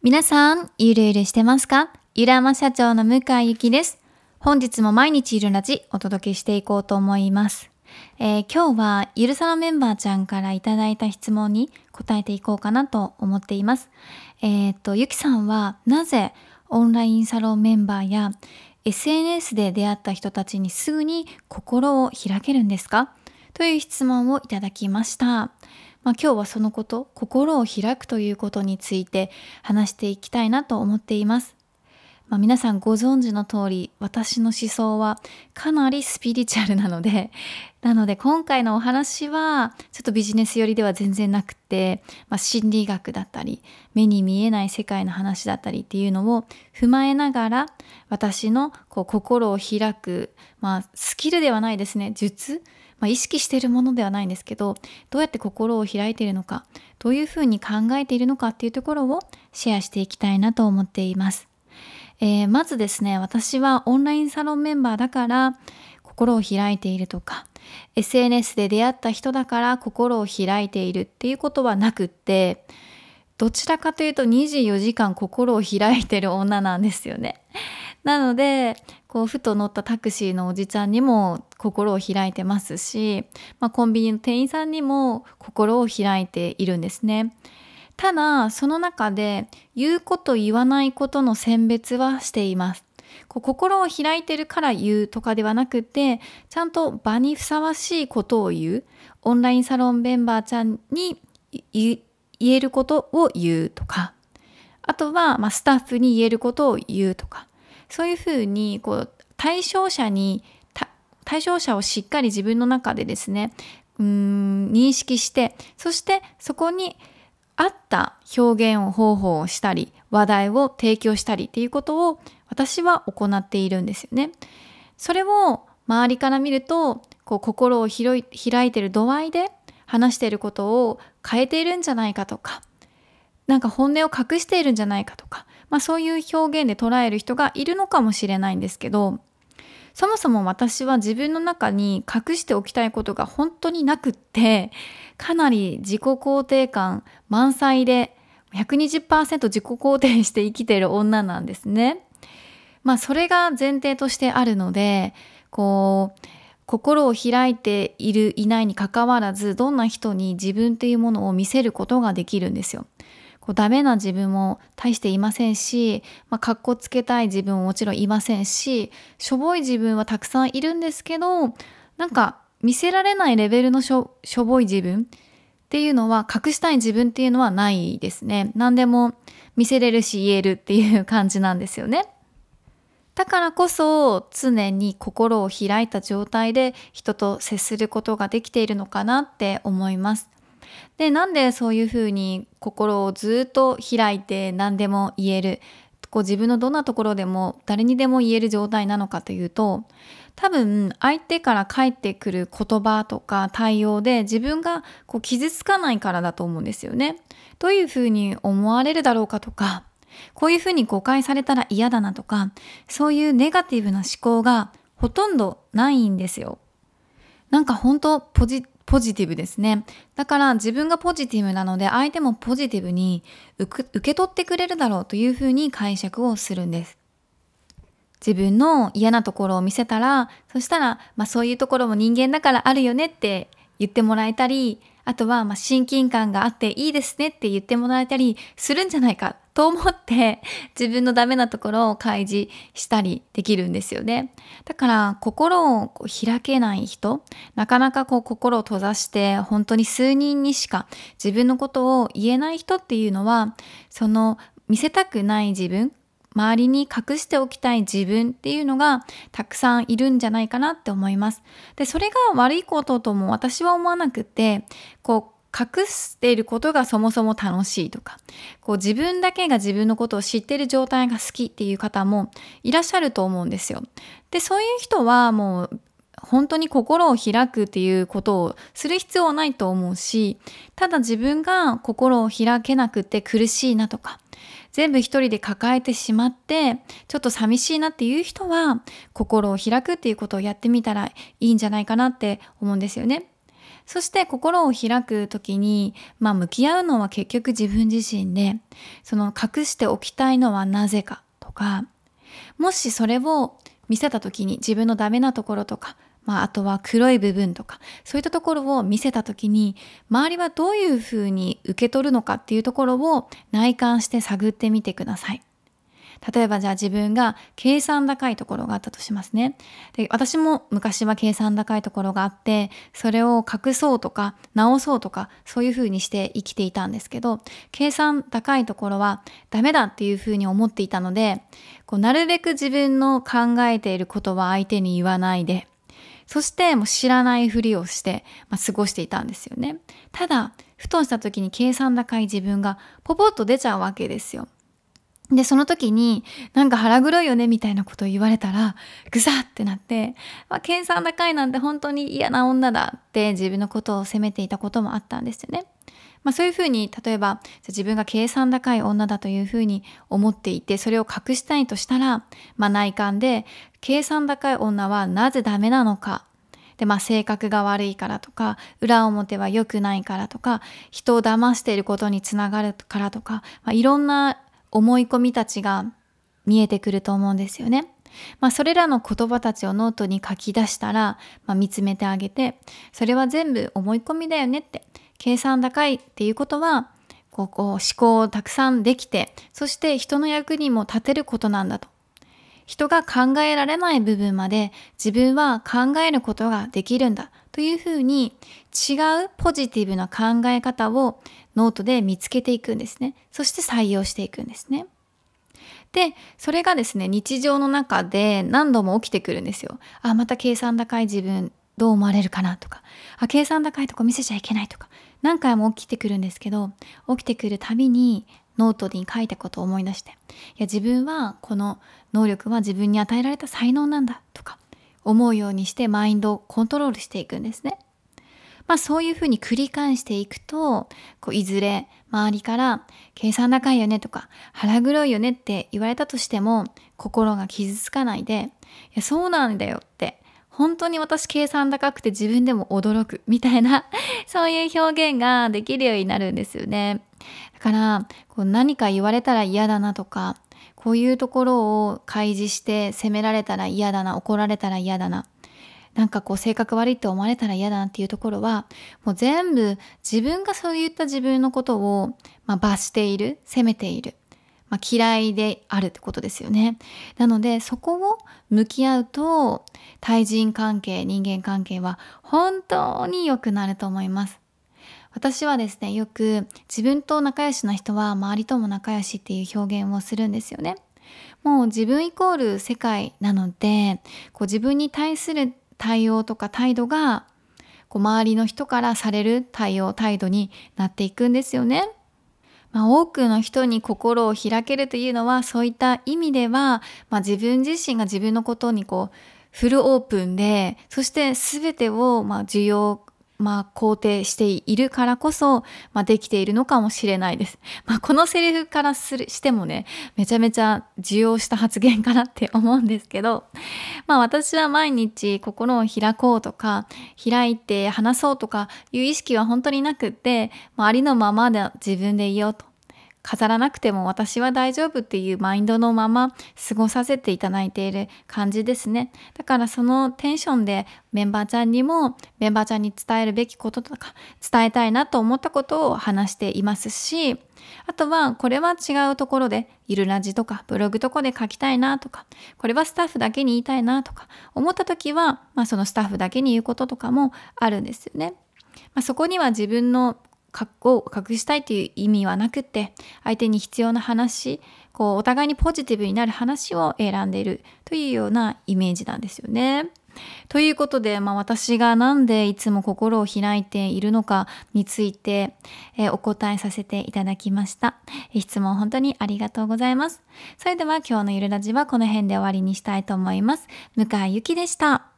皆さん、ゆるゆるしてますか？ゆらま社長の向井ゆきです。本日も毎日いるラジお届けしていこうと思います。えー今日はゆるさのメンバーちゃんからいただいた質問に答えていこうかなと思っています。えーっと、ゆきさんはなぜオンラインサロンメンバーや SNS で出会った人たちにすぐに心を開けるんですか？という質問をいただきました。まあ、今日はそのこと、心を開くということについて話していきたいなと思っています。まあ、皆さんご存知の通り、私の思想はかなりスピリチュアルなので、なので今回のお話はちょっとビジネス寄りでは全然なくて、まあ、心理学だったり、目に見えない世界の話だったりっていうのを踏まえながら、私のこう心を開く、まあ、スキルではないですね、術まあ、意識しているものではないんですけどどうやって心を開いているのかどういうふうに考えているのかっていうところをシェアしていきたいなと思っています、えーまずですね私はオンラインサロンメンバーだから心を開いているとか SNS で出会った人だから心を開いているっていうことはなくってどちらかというと24時間心を開いてる女なんですよね。なので、こう、ふと乗ったタクシーのおじちゃんにも心を開いてますし、まあ、コンビニの店員さんにも心を開いているんですね。ただ、その中で言うこと言わないことの選別はしています。こう心を開いてるから言うとかではなくて、ちゃんと場にふさわしいことを言う。オンラインサロンメンバーちゃんに言う言えることを言うとか、あとは、まあ、スタッフに言えることを言うとか、そういうふうに、こう、対象者に、対象者をしっかり自分の中でですね、うん、認識して、そしてそこに合った表現を方法をしたり、話題を提供したりっていうことを私は行っているんですよね。それを周りから見ると、こう、心を広い開いてる度合いで話していることを変えているんじゃないかとか、なんか本音を隠しているんじゃないかとか、まあそういう表現で捉える人がいるのかもしれないんですけど、そもそも私は自分の中に隠しておきたいことが本当になくって、かなり自己肯定感満載で120%自己肯定して生きている女なんですね。まあそれが前提としてあるので、こう、心を開いているいないにかかわらずどんな人に自分っていうものを見せることができるんですよ。こうダメな自分も大していませんし、まあ、かっこつけたい自分ももちろんいませんししょぼい自分はたくさんいるんですけどなんか見せられないレベルのしょしょぼい自分っていうのは隠したい自分っていうのはないですね。何でも見せれるし言えるっていう感じなんですよね。だからこそ常に心を開いた状態で人と接することができているのかなって思います。で、なんでそういうふうに心をずっと開いて何でも言える、こう自分のどんなところでも誰にでも言える状態なのかというと、多分相手から返ってくる言葉とか対応で自分がこう傷つかないからだと思うんですよね。どういうふうに思われるだろうかとか、こういうふうに誤解されたら嫌だなとか、そういうネガティブな思考がほとんどないんですよ。なんか本当ポジポジティブですね。だから自分がポジティブなので相手もポジティブに受け受け取ってくれるだろうというふうに解釈をするんです。自分の嫌なところを見せたら、そしたら、まあそういうところも人間だからあるよねって言ってもらえたり、あとは、まあ親近感があっていいですねって言ってもらえたりするんじゃないかと思って自分のダメなところを開示したりできるんですよね。だから心を開けない人、なかなかこう心を閉ざして本当に数人にしか自分のことを言えない人っていうのは、その見せたくない自分、周りに隠しておきたい自分っていうのがたくさんいるんじゃないかなって思います。で、それが悪いこととも私は思わなくて、こう、隠していることがそもそも楽しいとか、こう自分だけが自分のことを知っている状態が好きっていう方もいらっしゃると思うんですよ。で、そういう人はもう本当に心を開くっていうことをする必要はないと思うし、ただ自分が心を開けなくて苦しいなとか、全部一人で抱えてしまって、ちょっと寂しいなっていう人は、心を開くっていうことをやってみたらいいんじゃないかなって思うんですよね。そして心を開く時に、まあ向き合うのは結局自分自身で、その隠しておきたいのはなぜかとか、もしそれを見せた時に自分のダメなところとか、まあ、あとは黒い部分とか、そういったところを見せた時に、周りはどういうふうに受け取るのかっていうところを内観して探ってみてください。例えばじゃあ自分が計算高いところがあったとしますね。で私も昔は計算高いところがあって、それを隠そうとか直そうとかそういうふうにして生きていたんですけど、計算高いところはダメだっていうふうに思っていたので、こうなるべく自分の考えていることは相手に言わないで、そしてもう知らないふりをして、まあ、過ごしていたんですよね。ただ、ふとした時に計算高い自分がポポッと出ちゃうわけですよ。で、その時に、なんか腹黒いよねみたいなことを言われたら、ぐさってなって、まあ、計算高いなんて本当に嫌な女だって自分のことを責めていたこともあったんですよね。まあ、そういうふうに、例えば、自分が計算高い女だというふうに思っていて、それを隠したいとしたら、まあ、内観で、計算高い女はなぜダメなのかで、まあ性格が悪いからとか、裏表は良くないからとか、人を騙していることにつながるからとか、まあ、いろんな思い込みたちが見えてくると思うんですよね。まあ、それらの言葉たちをノートに書き出したら、まあ、見つめてあげて、それは全部思い込みだよねって、計算高いっていうことは、こうこう思考をたくさんできて、そして人の役にも立てることなんだと。人が考えられない部分まで自分は考えることができるんだというふうに違うポジティブな考え方をノートで見つけていくんですね。そして採用していくんですね。で、それがですね、日常の中で何度も起きてくるんですよ。あ、また計算高い自分どう思われるかなとか、あ、計算高いとこ見せちゃいけないとか、何回も起きてくるんですけど、起きてくるたびにノートに書いたことを思い出して、いや、自分はこの能力は自分に与えられた才能なんだとか、思うようにしてマインドをコントロールしていくんですね。まあそういうふうに繰り返していくと、こういずれ周りから計算高いよねとか腹黒いよねって言われたとしても心が傷つかないで、いやそうなんだよって、本当に私計算高くて自分でも驚くみたいな そういう表現ができるようになるんですよね。だからこう何か言われたら嫌だなとかこういうところを開示して責められたら嫌だな怒られたら嫌だななんかこう性格悪いって思われたら嫌だなっていうところは、もう全部自分がそういった自分のことを、まあ、罰している、責めている。まあ、嫌いであるってことですよね。なのでそこを向き合うと対人関係、人間関係は本当に良くなると思います。私はですね、よく自分と仲良しな人は周りとも仲良しっていう表現をするんですよね。もう自分イコール世界なので、こう自分に対する対応とか態度がこう周りの人からされる対応態度になっていくんですよね。まあ、多くの人に心を開けるというのはそういった意味では、まあ、自分自身が自分のことにこうフルオープンでそして全てをまあ需要まあ、肯定しているからこそ、まあ、できているのかもしれないです。まあ、このセリフからするしてもね、めちゃめちゃ受容した発言かなって思うんですけど、まあ、私は毎日心を開こうとか、開いて話そうとかいう意識は本当になくって、まあ、ありのままで自分でいようと。飾らなくても私は大丈夫っていうマインドのまま過ごさせていただいている感じですね。だからそのテンションでメンバーちゃんにもメンバーちゃんに伝えるべきこととか伝えたいなと思ったことを話していますし、あとはこれは違うところでいるラジとかブログとかで書きたいなとか、これはスタッフだけに言いたいなとか思った時は、まあそのスタッフだけに言うこととかもあるんですよね。まあ、そこには自分の格好を隠したいという意味はなくて相手に必要な話こうお互いにポジティブになる話を選んでいるというようなイメージなんですよね。ということで、まあ、私がなんでいつも心を開いているのかについて、えー、お答えさせていただきました。質問本当にありがとうございます。それでは今日のゆるラジはこの辺で終わりにしたいと思います。向井ゆきでした。